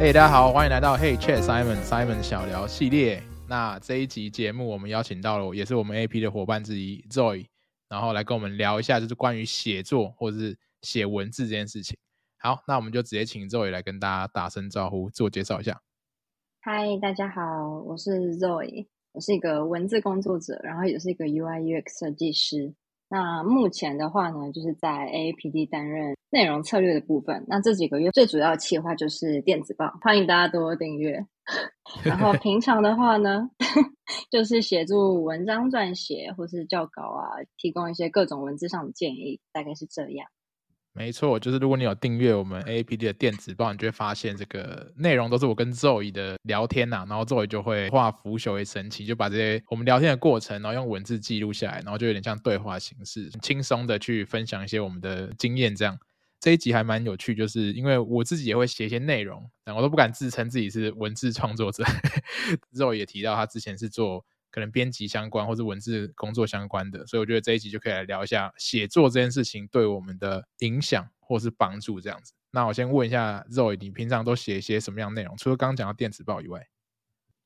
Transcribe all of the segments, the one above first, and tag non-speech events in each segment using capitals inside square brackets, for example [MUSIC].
嘿，大家好，欢迎来到 Hey Chat Simon Simon 小聊系列。那这一集节目，我们邀请到了，也是我们 AP 的伙伴之一 Zoe，然后来跟我们聊一下，就是关于写作或者是写文字这件事情。好，那我们就直接请 Zoe 来跟大家打声招呼，自我介绍一下。嗨，大家好，我是 Zoe，我是一个文字工作者，然后也是一个 UI UX 设计师。那目前的话呢，就是在 APD 担任内容策略的部分。那这几个月最主要的企划就是电子报，欢迎大家多订阅。[LAUGHS] 然后平常的话呢，[LAUGHS] 就是协助文章撰写或是校稿啊，提供一些各种文字上的建议，大概是这样。没错，就是如果你有订阅我们 A P D 的电子报，你就会发现这个内容都是我跟 Zoe 的聊天呐、啊，然后 Zoe 就会化腐朽为神奇，就把这些我们聊天的过程，然后用文字记录下来，然后就有点像对话形式，轻松的去分享一些我们的经验。这样这一集还蛮有趣，就是因为我自己也会写一些内容，但我都不敢自称自己是文字创作者。[LAUGHS] Zoe 也提到他之前是做。可能编辑相关或是文字工作相关的，所以我觉得这一集就可以来聊一下写作这件事情对我们的影响或是帮助这样子。那我先问一下肉你平常都写一些什么样的内容？除了刚刚讲到电子报以外，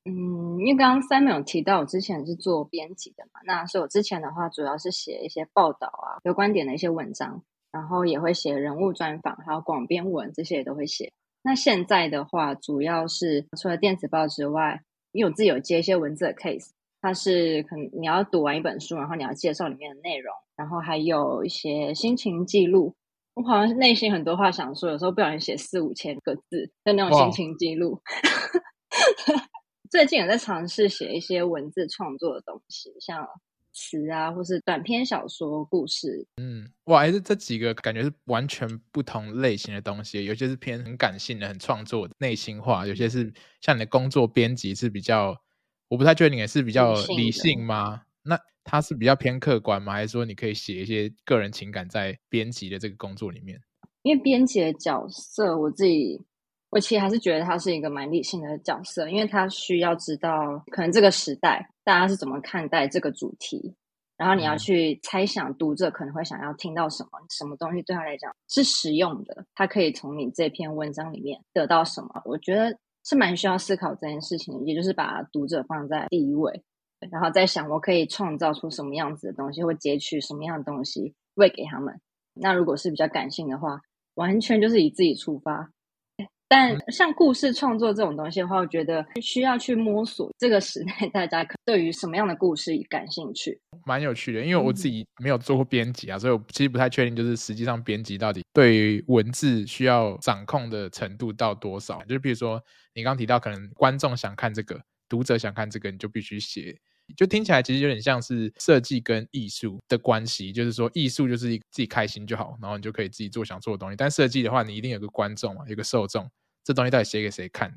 嗯，因为刚刚 Simon 有提到我之前是做编辑的嘛，那所以我之前的话主要是写一些报道啊、有观点的一些文章，然后也会写人物专访，还有广编文这些也都会写。那现在的话，主要是除了电子报之外，因为我自己有接一些文字的 case。它是可能你要读完一本书，然后你要介绍里面的内容，然后还有一些心情记录。我好像是内心很多话想说，有时候不小心写四五千个字的那种心情记录。[LAUGHS] 最近也在尝试写一些文字创作的东西，像词啊，或是短篇小说故事。嗯，哇，还是这几个感觉是完全不同类型的东西，有些是偏很感性的、很创作的、内心化，有些是像你的工作编辑是比较。我不太确定，也是比较理性吗？那它是比较偏客观吗？还是说你可以写一些个人情感在编辑的这个工作里面？因为编辑的角色，我自己我其实还是觉得他是一个蛮理性的角色，因为他需要知道可能这个时代大家是怎么看待这个主题，然后你要去猜想读者可能会想要听到什么，什么东西对他来讲是实用的，他可以从你这篇文章里面得到什么？我觉得。是蛮需要思考这件事情的，也就是把读者放在第一位，然后再想我可以创造出什么样子的东西，或截取什么样的东西喂给他们。那如果是比较感性的话，完全就是以自己出发。但像故事创作这种东西的话，我觉得需要去摸索这个时代大家对于什么样的故事感兴趣，蛮有趣的。因为我自己没有做过编辑啊，嗯、所以我其实不太确定，就是实际上编辑到底对于文字需要掌控的程度到多少。就是比如说你刚刚提到，可能观众想看这个，读者想看这个，你就必须写。就听起来其实有点像是设计跟艺术的关系，就是说艺术就是自己开心就好，然后你就可以自己做想做的东西。但设计的话，你一定有个观众嘛，有个受众，这东西到底写给谁看？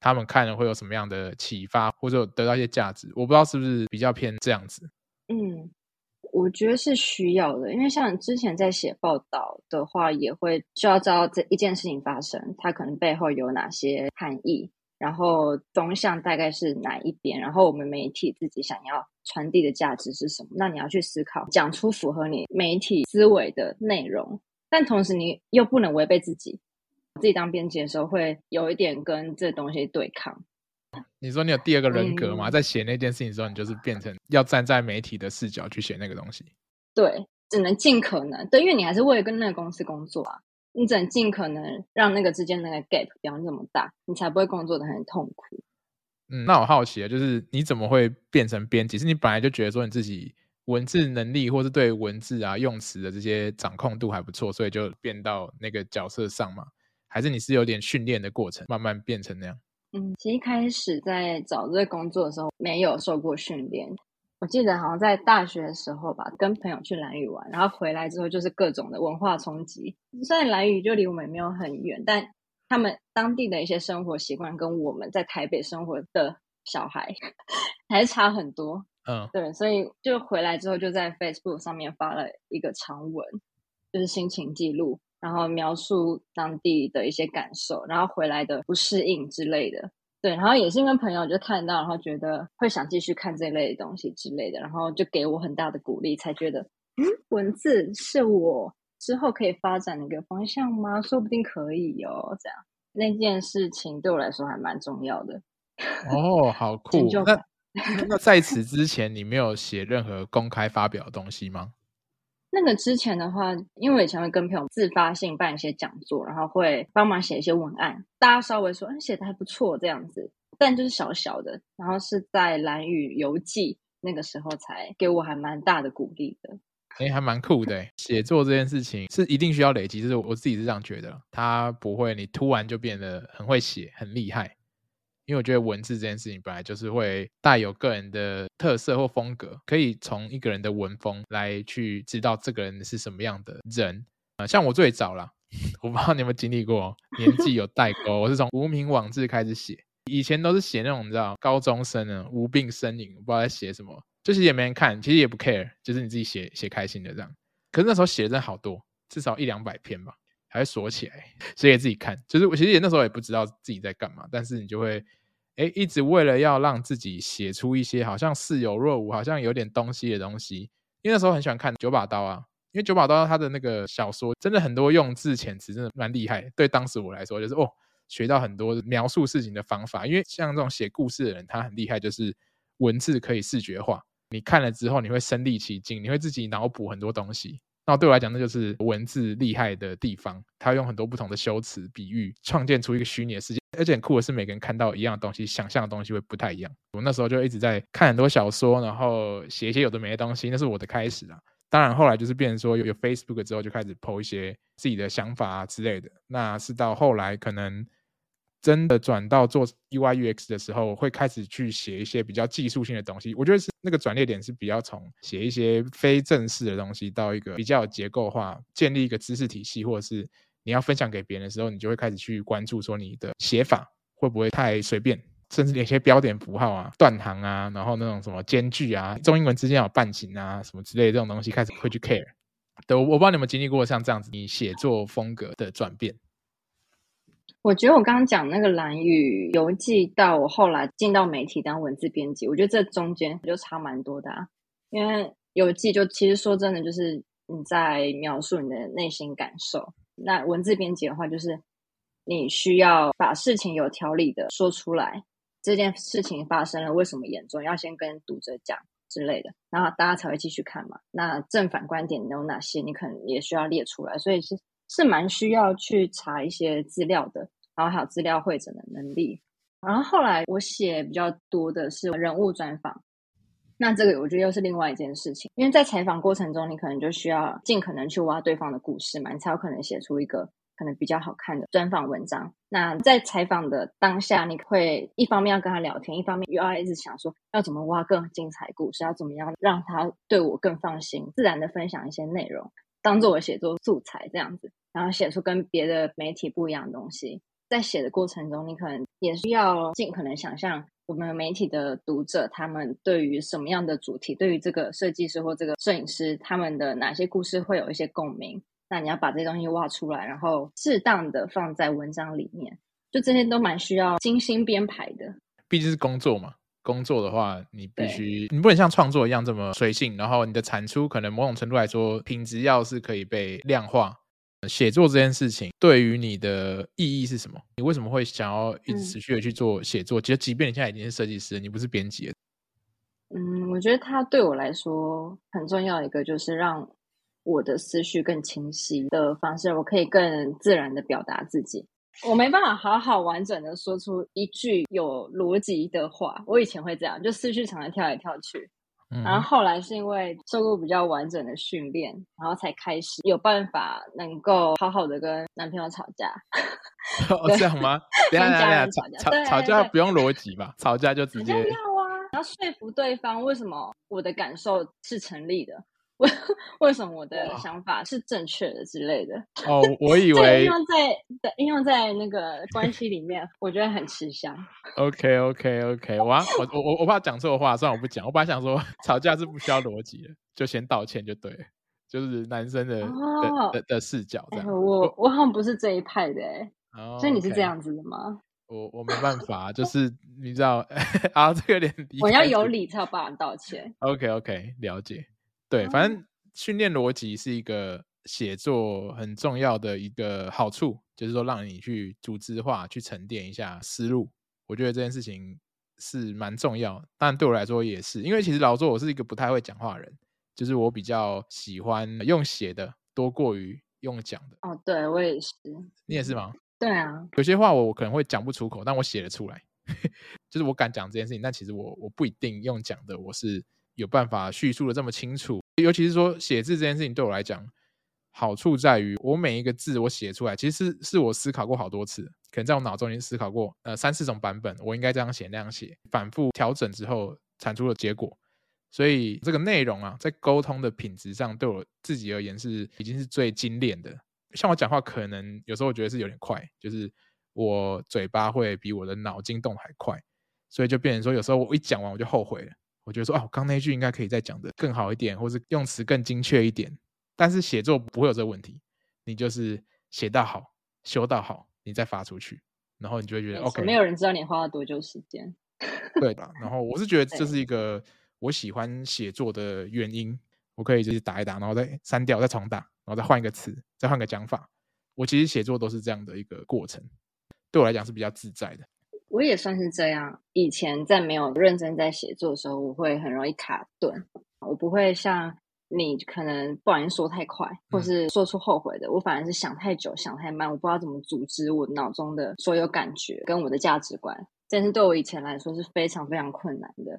他们看了会有什么样的启发，或者得到一些价值？我不知道是不是比较偏这样子。嗯，我觉得是需要的，因为像之前在写报道的话，也会需要知道这一件事情发生，它可能背后有哪些含义。然后风向大概是哪一边？然后我们媒体自己想要传递的价值是什么？那你要去思考，讲出符合你媒体思维的内容，但同时你又不能违背自己。自己当编辑的时候，会有一点跟这东西对抗。你说你有第二个人格吗？嗯，在写那件事情的时候，你就是变成要站在媒体的视角去写那个东西。对，只能尽可能对，因为你还是为了跟那个公司工作啊。你只能尽可能让那个之间那个 gap 不要那么大，你才不会工作的很痛苦。嗯，那我好奇啊，就是你怎么会变成编辑？是你本来就觉得说你自己文字能力，或是对文字啊用词的这些掌控度还不错，所以就变到那个角色上嘛？还是你是有点训练的过程，慢慢变成那样？嗯，其实一开始在找这个工作的时候，没有受过训练。我记得好像在大学的时候吧，跟朋友去兰屿玩，然后回来之后就是各种的文化冲击。虽然兰屿就离我们没有很远，但他们当地的一些生活习惯跟我们在台北生活的小孩还是差很多。嗯，对，所以就回来之后就在 Facebook 上面发了一个长文，就是心情记录，然后描述当地的一些感受，然后回来的不适应之类的。对，然后也是因为朋友就看到，然后觉得会想继续看这类的东西之类的，然后就给我很大的鼓励，才觉得，嗯，文字是我之后可以发展的一个方向吗？说不定可以哦，这样。那件事情对我来说还蛮重要的。哦，好 [LAUGHS] 酷！那那在此之前，你没有写任何公开发表的东西吗？那个之前的话，因为我以前会跟朋友自发性办一些讲座，然后会帮忙写一些文案，大家稍微说，嗯，写的还不错这样子，但就是小小的。然后是在蓝雨游记那个时候才给我还蛮大的鼓励的。哎，还蛮酷的。写作这件事情是一定需要累积，就是我自己是这样觉得，它不会你突然就变得很会写，很厉害。因为我觉得文字这件事情本来就是会带有个人的特色或风格，可以从一个人的文风来去知道这个人是什么样的人。啊，像我最早啦，[LAUGHS] 我不知道你有没有经历过，年纪有代沟，我是从无名网志开始写，以前都是写那种你知道高中生的无病呻吟，不知道在写什么，就是也没人看，其实也不 care，就是你自己写写开心的这样。可是那时候写的真的好多，至少一两百篇吧，还锁起来写给自己看。就是我其实也那时候也不知道自己在干嘛，但是你就会。哎，一直为了要让自己写出一些好像似有若无，好像有点东西的东西，因为那时候很喜欢看九把刀啊，因为九把刀他的那个小说真的很多用字遣词真的蛮厉害，对当时我来说就是哦，学到很多描述事情的方法，因为像这种写故事的人，他很厉害，就是文字可以视觉化，你看了之后你会身历其境，你会自己脑补很多东西。那对我来讲，那就是文字厉害的地方。他用很多不同的修辞、比喻，创建出一个虚拟的世界。而且很酷的是，每个人看到一样的东西，想象的东西会不太一样。我那时候就一直在看很多小说，然后写一些有的没的东西，那是我的开始啊。当然后来就是变成说有有 Facebook 之后，就开始 po 一些自己的想法啊之类的。那是到后来可能。真的转到做 UI UX 的时候，会开始去写一些比较技术性的东西。我觉得是那个转捩点是比较从写一些非正式的东西，到一个比较结构化，建立一个知识体系，或者是你要分享给别人的时候，你就会开始去关注说你的写法会不会太随便，甚至连一些标点符号啊、断行啊，然后那种什么间距啊、中英文之间有半形啊什么之类的这种东西，开始会去 care。对，我我不知道你们经历过像这样子，你写作风格的转变。我觉得我刚刚讲那个兰屿游记，到我后来进到媒体当文字编辑，我觉得这中间就差蛮多的啊。因为游记就其实说真的，就是你在描述你的内心感受。那文字编辑的话，就是你需要把事情有条理的说出来，这件事情发生了，为什么严重，要先跟读者讲之类的，然后大家才会继续看嘛。那正反观点有哪些，你可能也需要列出来，所以是。是蛮需要去查一些资料的，然后还有资料会诊的能力。然后后来我写比较多的是人物专访，那这个我觉得又是另外一件事情，因为在采访过程中，你可能就需要尽可能去挖对方的故事嘛，你才有可能写出一个可能比较好看的专访文章。那在采访的当下，你会一方面要跟他聊天，一方面又要一直想说要怎么挖更精彩故事，要怎么样让他对我更放心，自然的分享一些内容，当做我写作素材这样子。然后写出跟别的媒体不一样的东西，在写的过程中，你可能也需要尽可能想象我们媒体的读者他们对于什么样的主题，对于这个设计师或这个摄影师他们的哪些故事会有一些共鸣。那你要把这些东西挖出来，然后适当的放在文章里面，就这些都蛮需要精心编排的。毕竟是工作嘛，工作的话你必须你不能像创作一样这么随性，然后你的产出可能某种程度来说品质要是可以被量化。写作这件事情对于你的意义是什么？你为什么会想要一直持续的去做写作？其实，即便你现在已经是设计师，你不是编辑。嗯，我觉得它对我来说很重要一个就是让我的思绪更清晰的方式，我可以更自然的表达自己。我没办法好好完整的说出一句有逻辑的话。我以前会这样，就思绪常常跳来跳去。然后后来是因为受过比较完整的训练，然后才开始有办法能够好好的跟男朋友吵架。[LAUGHS] 哦，这样吗？等下等下，吵吵吵架不用逻辑吧？吵架就直接要啊，然后说服对方为什么我的感受是成立的。为 [LAUGHS] 为什么我的想法是正确的之类的？哦，我以 [LAUGHS] 为应用在应用在那个关系里面，我觉得很吃香。OK OK OK，我我我我怕讲错话，算了，我不讲。我本来想说 [LAUGHS] 吵架是不需要逻辑的，就先道歉就对了，就是男生的、哦、的的，的视角这样。欸、我我好像不是这一派的哎、哦，所以你是这样子的吗？我我没办法，就是你知道啊，这个有点我要有理才有办法道歉。OK OK，了解。对，反正训练逻辑是一个写作很重要的一个好处。就是说让你去组织化、去沉淀一下思路。我觉得这件事情是蛮重要，但对我来说也是，因为其实老实说，我是一个不太会讲话的人，就是我比较喜欢用写的多过于用讲的。哦，对，我也是。你也是吗？对啊，有些话我可能会讲不出口，但我写得出来，[LAUGHS] 就是我敢讲这件事情。但其实我我不一定用讲的，我是有办法叙述的这么清楚。尤其是说写字这件事情，对我来讲，好处在于我每一个字我写出来，其实是是我思考过好多次，可能在我脑中已经思考过呃三四种版本，我应该这样写那样写，反复调整之后产出的结果。所以这个内容啊，在沟通的品质上，对我自己而言是已经是最精炼的。像我讲话，可能有时候我觉得是有点快，就是我嘴巴会比我的脑筋动还快，所以就变成说，有时候我一讲完我就后悔了。我觉得说，哦，我刚那句应该可以再讲的更好一点，或是用词更精确一点。但是写作不会有这个问题，你就是写到好，修到好，你再发出去，然后你就会觉得 OK。没有人知道你花了多久时间，对吧？然后我是觉得 [LAUGHS] 这是一个我喜欢写作的原因。我可以就是打一打，然后再删掉，再重打，然后再换一个词，再换个讲法。我其实写作都是这样的一个过程，对我来讲是比较自在的。我也算是这样。以前在没有认真在写作的时候，我会很容易卡顿。我不会像你可能不小心说太快，或是说出后悔的。嗯、我反而是想太久，想太慢，我不知道怎么组织我脑中的所有感觉跟我的价值观。但是对我以前来说是非常非常困难的。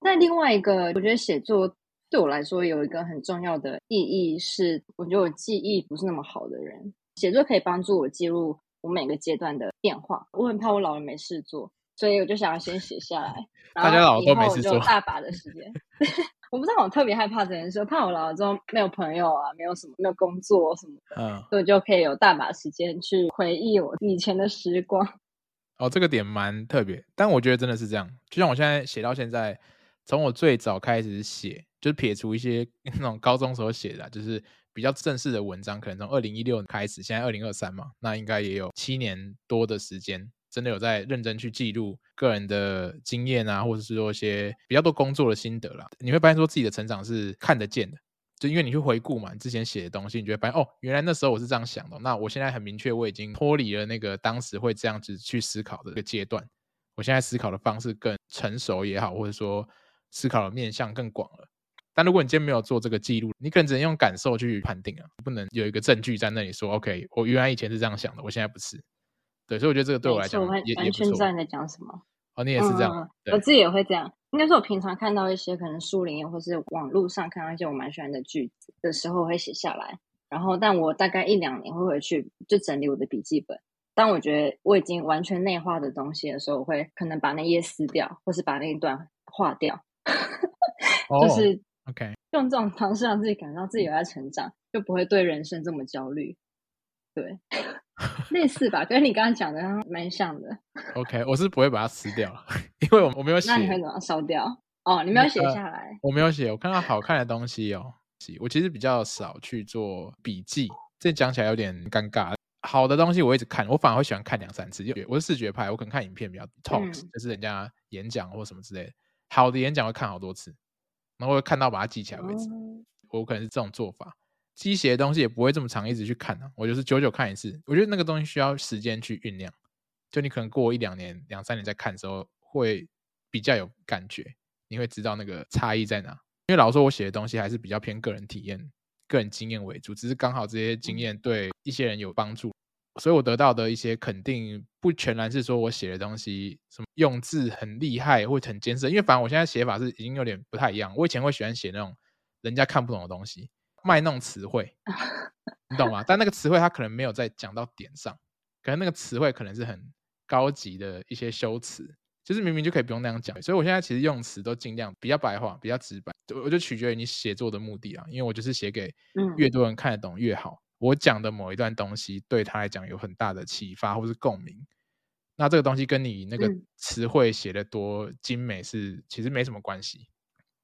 那另外一个，我觉得写作。对我来说，有一个很重要的意义是，我觉得我记忆不是那么好的人，写作可以帮助我记录我每个阶段的变化。我很怕我老了没事做，所以我就想要先写下来。[LAUGHS] 大家老了都没事做，大把的时间。[LAUGHS] 我不知道，我特别害怕这件事，怕我老了之后没有朋友啊，没有什么，没有工作什么的，嗯，所以就可以有大把时间去回忆我以前的时光。[LAUGHS] 哦，这个点蛮特别，但我觉得真的是这样。就像我现在写到现在，从我最早开始写。就是撇除一些那种高中时候写的、啊，就是比较正式的文章，可能从二零一六开始，现在二零二三嘛，那应该也有七年多的时间，真的有在认真去记录个人的经验啊，或者是说一些比较多工作的心得啦。你会发现说自己的成长是看得见的，就因为你去回顾嘛，你之前写的东西，你就会发现哦，原来那时候我是这样想的。那我现在很明确，我已经脱离了那个当时会这样子去思考的一个阶段。我现在思考的方式更成熟也好，或者说思考的面向更广了。但如果你今天没有做这个记录，你可能只能用感受去判定啊，不能有一个证据在那里说，OK，我原来以前是这样想的，我现在不是。对，所以我觉得这个对我来讲也完全知道你在讲什么。哦，你也是这样，嗯、我自己也会这样。应该是，我平常看到一些可能书里面或是网络上看到一些我蛮喜欢的句子的时候，我会写下来。然后，但我大概一两年会回去就整理我的笔记本。当我觉得我已经完全内化的东西的时候，我会可能把那页撕掉，或是把那一段划掉，[LAUGHS] 就是。Oh. OK，用这种方式让自己感到自己有在成长，[LAUGHS] 就不会对人生这么焦虑。对，[LAUGHS] 类似吧，跟你刚刚讲的蛮像的。OK，我是不会把它撕掉，[LAUGHS] 因为我我没有写。那你会怎么烧掉？哦，你没有写下来。呃，我没有写，我看到好看的东西哦。我其实比较少去做笔记，这讲起来有点尴尬。好的东西我一直看，我反而会喜欢看两三次。我是视觉派，我可能看影片比较 talks，嗯，就是人家演讲或什么之类的。好的演讲会看好多次。然后会看到把它记起来为止，我可能是这种做法。记写的东西也不会这么长，一直去看啊。我就是久久看一次。我觉得那个东西需要时间去酝酿，就你可能过一两年、两三年再看的时候，会比较有感觉，你会知道那个差异在哪。因为老实说，我写的东西还是比较偏个人体验、个人经验为主，只是刚好这些经验对一些人有帮助。所以我得到的一些肯定，不全然是说我写的东西什么用字很厉害或很艰涩，因为反正我现在写法是已经有点不太一样。我以前会喜欢写那种人家看不懂的东西，卖弄词汇，[LAUGHS] 你懂吗？但那个词汇它可能没有在讲到点上，可能那个词汇可能是很高级的一些修辞，就是明明就可以不用那样讲。所以我现在其实用词都尽量比较白话，比较直白。我就取决于你写作的目的啊，因为我就是写给越多人看得懂越好。我讲的某一段东西对他来讲有很大的启发或是共鸣，那这个东西跟你那个词汇写的多精美是其实没什么关系。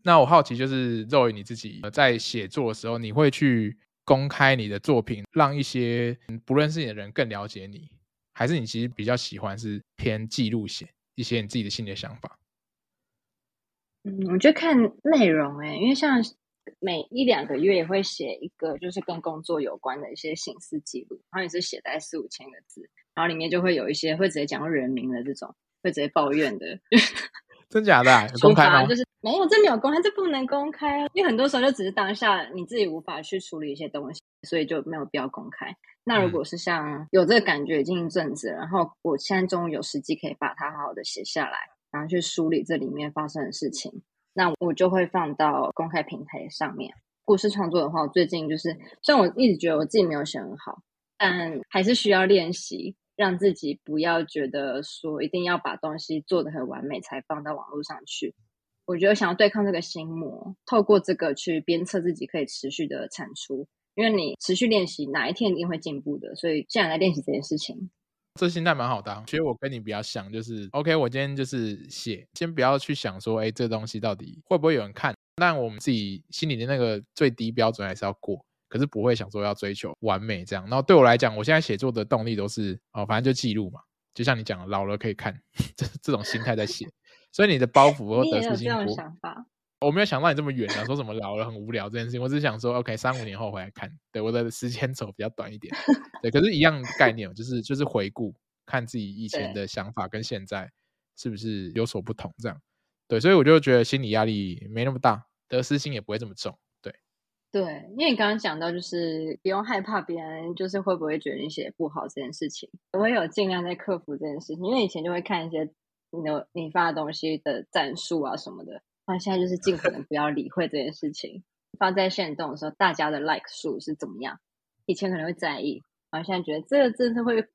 那我好奇就是 Zoe 你自己在写作的时候，你会去公开你的作品，让一些不认识你的人更了解你，还是你其实比较喜欢是偏记录写一些你自己的心里的想法？嗯，我觉得看内容哎、欸，因为像每一两个月也会写一个，就是跟工作有关的一些形式记录，然后也是写在四五千个字，然后里面就会有一些会直接讲人名的这种，会直接抱怨的。[LAUGHS] 真假的、啊？公开吗？就是没有，这没有公开，这不能公开，因为很多时候就只是当下你自己无法去处理一些东西，所以就没有必要公开。那如果是像有这个感觉已经一阵子，然后我现在终于有时机可以把它好好的写下来，然后去梳理这里面发生的事情，那我就会放到公开平台上面。故事创作的话，我最近就是虽然我一直觉得我自己没有写很好，但还是需要练习。让自己不要觉得说一定要把东西做得很完美才放到网络上去。我觉得想要对抗这个心魔，透过这个去鞭策自己可以持续的产出，因为你持续练习，哪一天一定会进步的。所以现在来练习这件事情，这心态蛮好的啊。其实我跟你比较像，就是 OK，我今天就是写，先不要去想说，哎，这东西到底会不会有人看？但我们自己心里的那个最低标准还是要过。可是不会想说要追求完美这样，然后对我来讲，我现在写作的动力都是哦，反正就记录嘛，就像你讲的，老了可以看 [LAUGHS] 这这种心态在写，所以你的包袱或得失心，这种想法，我没有想到你这么远啊，说什么老了很无聊这件事情，我只是想说，OK，三五年后回来看，对，我的时间轴比较短一点，[LAUGHS] 对，可是一样概念，就是就是回顾看自己以前的想法跟现在是不是有所不同这样，对，所以我就觉得心理压力没那么大，得失心也不会这么重。对，因为你刚刚讲到，就是不用害怕别人就是会不会觉得你写不好这件事情，我也有尽量在克服这件事情。因为以前就会看一些你的你发的东西的赞数啊什么的，那现在就是尽可能不要理会这件事情。发在限动的时候，大家的 like 数是怎么样？以前可能会在意，然后现在觉得这个真的是会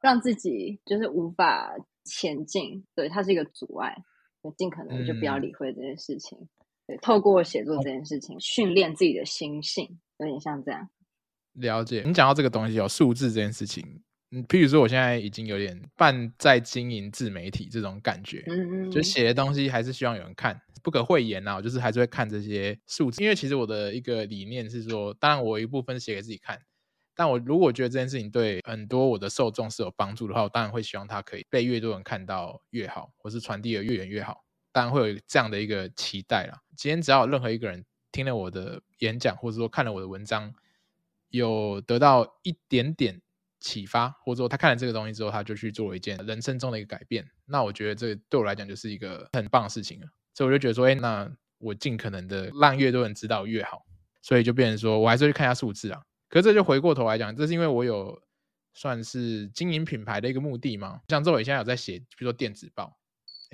让自己就是无法前进，对，它是一个阻碍，就尽可能就不要理会这件事情。嗯对，透过写作这件事情，训练自己的心性，有点像这样。了解，你讲到这个东西，有数字这件事情，嗯，譬如说，我现在已经有点半在经营自媒体这种感觉，嗯嗯，就写的东西还是希望有人看，不可讳言啊，我就是还是会看这些数字，因为其实我的一个理念是说，当然我一部分写给自己看，但我如果觉得这件事情对很多我的受众是有帮助的话，我当然会希望它可以被越多人看到越好，或是传递的越远越好。当然会有这样的一个期待啦。今天只要有任何一个人听了我的演讲，或者说看了我的文章，有得到一点点启发，或者说他看了这个东西之后，他就去做了一件人生中的一个改变，那我觉得这对我来讲就是一个很棒的事情了。所以我就觉得说，哎，那我尽可能的让越多人知道越好。所以就变成说我还是去看一下数字啊。可是这就回过头来讲，这是因为我有算是经营品牌的一个目的嘛。像周伟现在有在写，比如说电子报。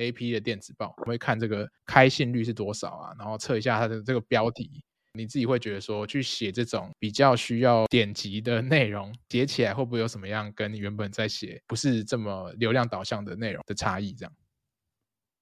A P 的电子报，我会看这个开信率是多少啊，然后测一下它的这个标题，你自己会觉得说，去写这种比较需要点击的内容，写起来会不会有什么样跟你原本在写不是这么流量导向的内容的差异？这样，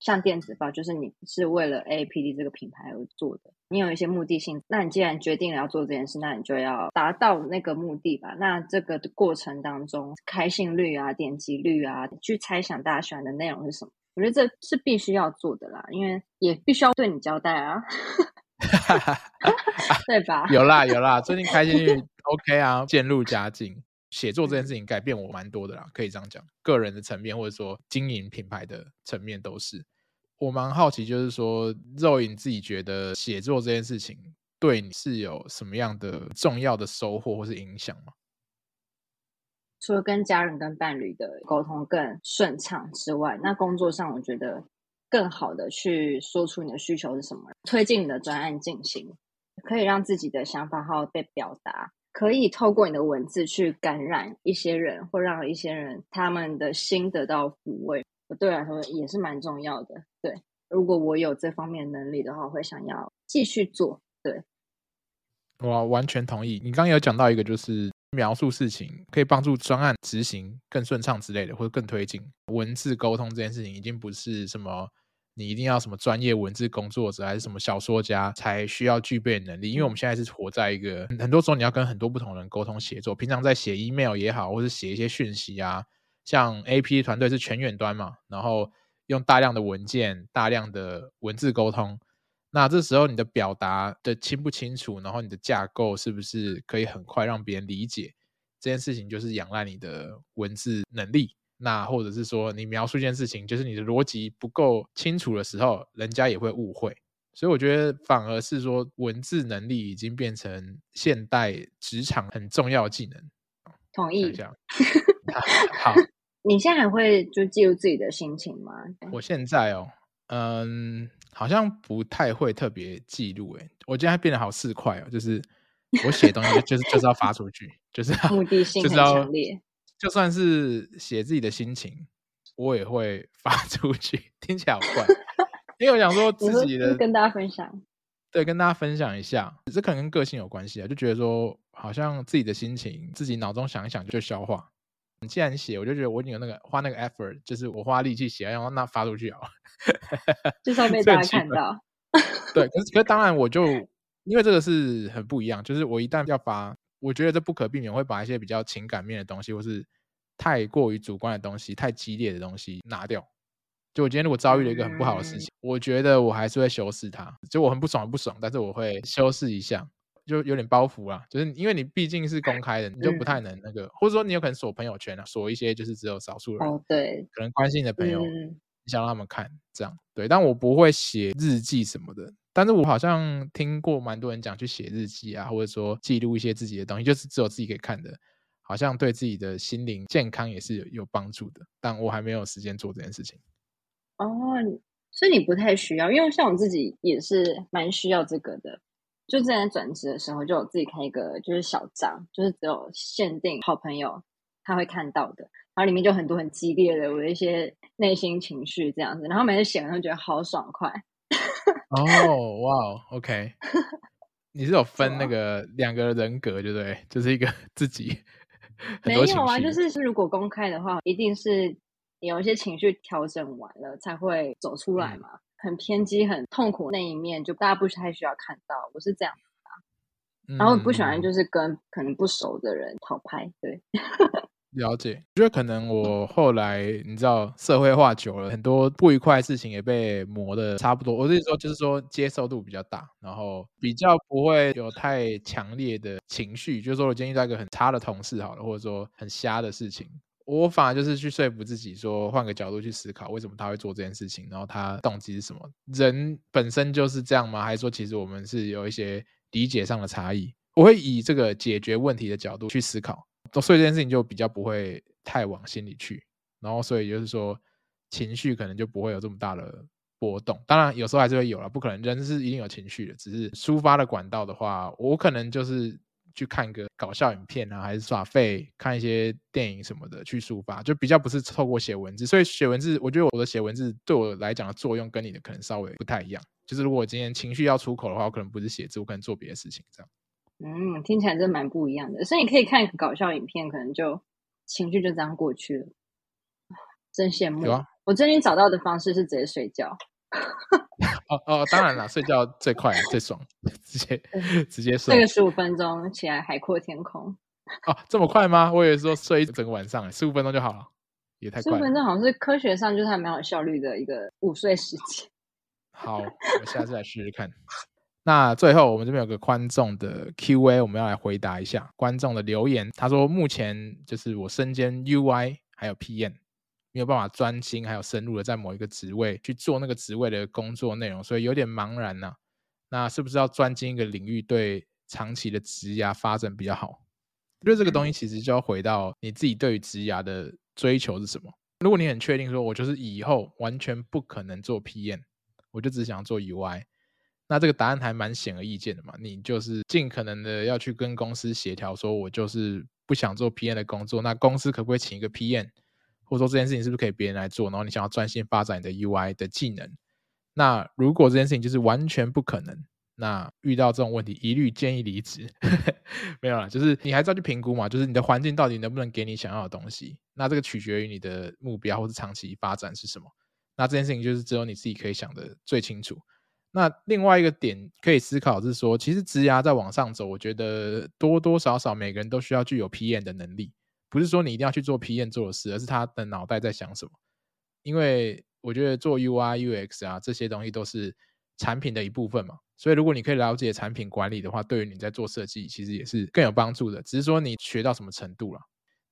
像电子报，就是你是为了 A P D 这个品牌而做的，你有一些目的性，那你既然决定了要做这件事，那你就要达到那个目的吧。那这个过程当中，开信率啊、点击率啊，去猜想大家喜欢的内容是什么？我觉得这是必须要做的啦，因为也必须要对你交代啊，[LAUGHS] [LAUGHS] 对吧？有啦有啦，最近开心率 [LAUGHS] OK 啊，渐入佳境。写作这件事情改变我蛮多的啦，可以这样讲，个人的层面或者说经营品牌的层面都是。我蛮好奇，就是说肉影自己觉得写作这件事情对你是有什么样的重要的收获或是影响吗？除了跟家人跟伴侣的沟通更顺畅之外，那工作上我觉得更好的去说出你的需求是什么，推进你的专案进行，可以让自己的想法好好被表达，可以透过你的文字去感染一些人，或让一些人他们的心得到抚慰，对我来说也是蛮重要的。对，如果我有这方面能力的话，我会想要继续做。对，我完全同意。你刚刚有讲到一个就是。描述事情可以帮助专案执行更顺畅之类的，或者更推进文字沟通这件事情，已经不是什么你一定要什么专业文字工作者还是什么小说家才需要具备的能力。因为我们现在是活在一个很多时候你要跟很多不同人沟通协作，平常在写 email 也好，或是写一些讯息啊，像 AP 团队是全远端嘛，然后用大量的文件、大量的文字沟通。那这时候你的表达的清不清楚，然后你的架构是不是可以很快让别人理解这件事情，就是仰赖你的文字能力。那或者是说你描述一件事情，就是你的逻辑不够清楚的时候，人家也会误会。所以我觉得反而是说，文字能力已经变成现代职场很重要的技能。同意。这样 [LAUGHS] 好，你现在还会就记录自己的心情吗？我现在哦，嗯，好像不太会特别记录。哎，我今天变得好市侩哦，就是 [LAUGHS] 我写东西就是就是要发出去，就是目的性很强烈。就算是写自己的心情，我也会 [LAUGHS] 发出去，听起来好怪。因为我想说自己的跟大家分享，对，跟大家分享一下，这可能跟个性有关系啊，就觉得说好像自己的心情，自己脑中想一想就消化。你既然写，我就觉得我已经有那个花那个 effort，就是我花力气写，然后那发出去啊，[LAUGHS] 就是要被大家看到。对，可是可是当然我就因为这个是很不一样，就是我一旦要发，我觉得这不可避免会把一些比较情感面的东西，或是太过于主观的东西、太激烈的东西拿掉。就我今天如果遭遇了一个很不好的事情，嗯、我觉得我还是会修饰它。就我很不爽，很不爽，但是我会修饰一下，就有点包袱啦。就是因为你毕竟是公开的，你就不太能那个，嗯、或者说你有可能锁朋友圈啊，锁一些就是只有少数人哦，对，可能关心你的朋友，嗯、你想让他们看这样。对，但我不会写日记什么的。但是我好像听过蛮多人讲去写日记啊，或者说记录一些自己的东西，就是只有自己可以看的，好像对自己的心灵健康也是有有帮助的。但我还没有时间做这件事情。哦，所以你不太需要，因为像我自己也是蛮需要这个的。就之前转职的时候，就我自己开一个就是小账，就是只有限定好朋友他会看到的，然后里面就很多很激烈的我的一些内心情绪这样子，然后每次写完都觉得好爽快。哦，[LAUGHS] 哇，OK，[LAUGHS] 你是有分那个两个人格，对不对？就是一个 [LAUGHS] 自己没有啊，就是是如果公开的话，一定是。有一些情绪调整完了才会走出来嘛，嗯、很偏激、很痛苦那一面，就大家不太需要看到。我是这样的、啊，嗯、然后不喜欢就是跟可能不熟的人讨拍。对，[LAUGHS] 了解。我觉得可能我后来你知道社会化久了，很多不愉快的事情也被磨的差不多。我是说，就是说接受度比较大，然后比较不会有太强烈的情绪。就是说我今天遇到一个很差的同事，好了，或者说很瞎的事情。我反而就是去说服自己，说换个角度去思考，为什么他会做这件事情，然后他动机是什么？人本身就是这样吗？还是说其实我们是有一些理解上的差异？我会以这个解决问题的角度去思考，所以这件事情就比较不会太往心里去，然后所以就是说情绪可能就不会有这么大的波动。当然有时候还是会有了，不可能人是一定有情绪的，只是抒发的管道的话，我可能就是。去看个搞笑影片啊，还是耍废，看一些电影什么的去抒发，就比较不是透过写文字。所以写文字，我觉得我的写文字对我来讲的作用跟你的可能稍微不太一样。就是如果我今天情绪要出口的话，我可能不是写字，我可能做别的事情这样。嗯，听起来真蛮不一样的。所以你可以看搞笑影片，可能就情绪就这样过去了。真羡慕。有啊。我最近找到的方式是直接睡觉。哦哦，当然了，睡觉最快最爽，[LAUGHS] 直接直接睡。那个十五分钟起来海阔天空。哦，这么快吗？我以为说睡一整个晚上，十五分钟就好了，也太快了。十五分钟好像是科学上就是还蛮有效率的一个午睡时间。[LAUGHS] 好，我下次来试试看。那最后我们这边有个观众的 Q&A，我们要来回答一下观众的留言。他说目前就是我身兼 UI 还有 PM。没有办法专心还有深入的在某一个职位去做那个职位的工作内容，所以有点茫然呐、啊。那是不是要专精一个领域，对长期的职涯发展比较好？我觉得这个东西其实就要回到你自己对于职涯的追求是什么。如果你很确定说，我就是以后完全不可能做 PM，我就只想做 UI，那这个答案还蛮显而易见的嘛。你就是尽可能的要去跟公司协调，说我就是不想做 PM 的工作，那公司可不可以请一个 PM？或者说这件事情是不是可以别人来做？然后你想要专心发展你的 UI 的技能，那如果这件事情就是完全不可能，那遇到这种问题一律建议离职。[LAUGHS] 没有啦，就是你还是要去评估嘛，就是你的环境到底能不能给你想要的东西。那这个取决于你的目标或者长期发展是什么。那这件事情就是只有你自己可以想的最清楚。那另外一个点可以思考是说，其实职涯在往上走，我觉得多多少少每个人都需要具有 PM 的能力。不是说你一定要去做 PM 做的事，而是他的脑袋在想什么。因为我觉得做 UI、UX 啊这些东西都是产品的一部分嘛，所以如果你可以了解产品管理的话，对于你在做设计其实也是更有帮助的。只是说你学到什么程度了。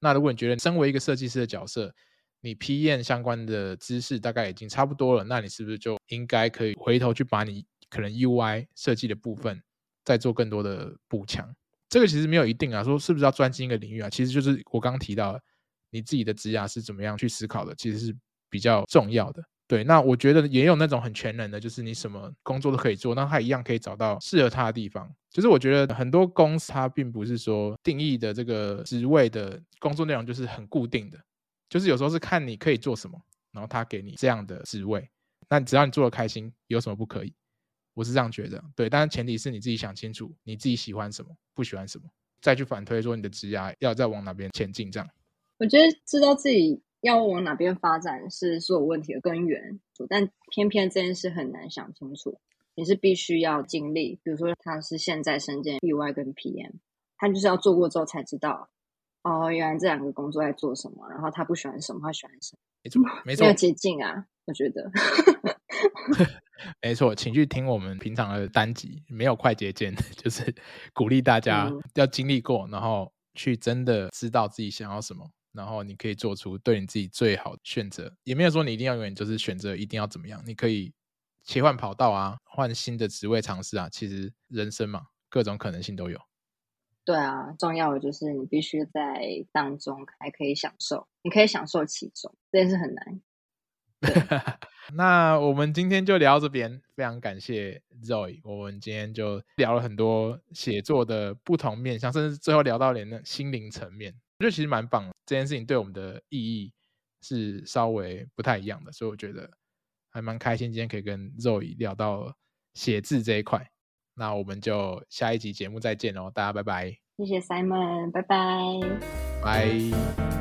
那如果你觉得身为一个设计师的角色，你 PM 相关的知识大概已经差不多了，那你是不是就应该可以回头去把你可能 UI 设计的部分再做更多的补强。这个其实没有一定啊，说是不是要专精一个领域啊？其实就是我刚刚提到，你自己的职涯是怎么样去思考的，其实是比较重要的。对，那我觉得也有那种很全能的，就是你什么工作都可以做，那他一样可以找到适合他的地方。就是我觉得很多公司它并不是说定义的这个职位的工作内容就是很固定的，就是有时候是看你可以做什么，然后他给你这样的职位，那只要你做得开心，有什么不可以？我是这样觉得。对，但是前提是你自己想清楚你自己喜欢什么，不喜欢什么，再去反推说你的职涯要再往哪边前进。这样，我觉得知道自己。要往哪边发展是所有问题的根源，但偏偏这件事很难想清楚。你是必须要经历，比如说他是现在身兼 UI 跟 PM，他就是要做过之后才知道，哦，原来这两个工作在做什么，然后他不喜欢什么，他喜欢什么，没错，没错，没有捷径啊，我觉得。[LAUGHS] 没错，请去听我们平常的单集，没有快捷键，[LAUGHS] 就是鼓励大家要经历过，然后去真的知道自己想要什么。然后你可以做出对你自己最好的选择，也没有说你一定要永远就是选择一定要怎么样，你可以切换跑道啊，换新的职位尝试啊。其实人生嘛，各种可能性都有。对啊，重要的就是你必须在当中还可以享受，你可以享受其中，这件事很难。[LAUGHS] 那我们今天就聊到这边，非常感谢 Zoe，我们今天就聊了很多写作的不同面向，甚至最后聊到连那心灵层面。我觉得其实蛮棒的，这件事情对我们的意义是稍微不太一样的，所以我觉得还蛮开心，今天可以跟 Zoe 聊到写字这一块。那我们就下一集节目再见喽，大家拜拜。谢谢 Simon，拜拜。拜。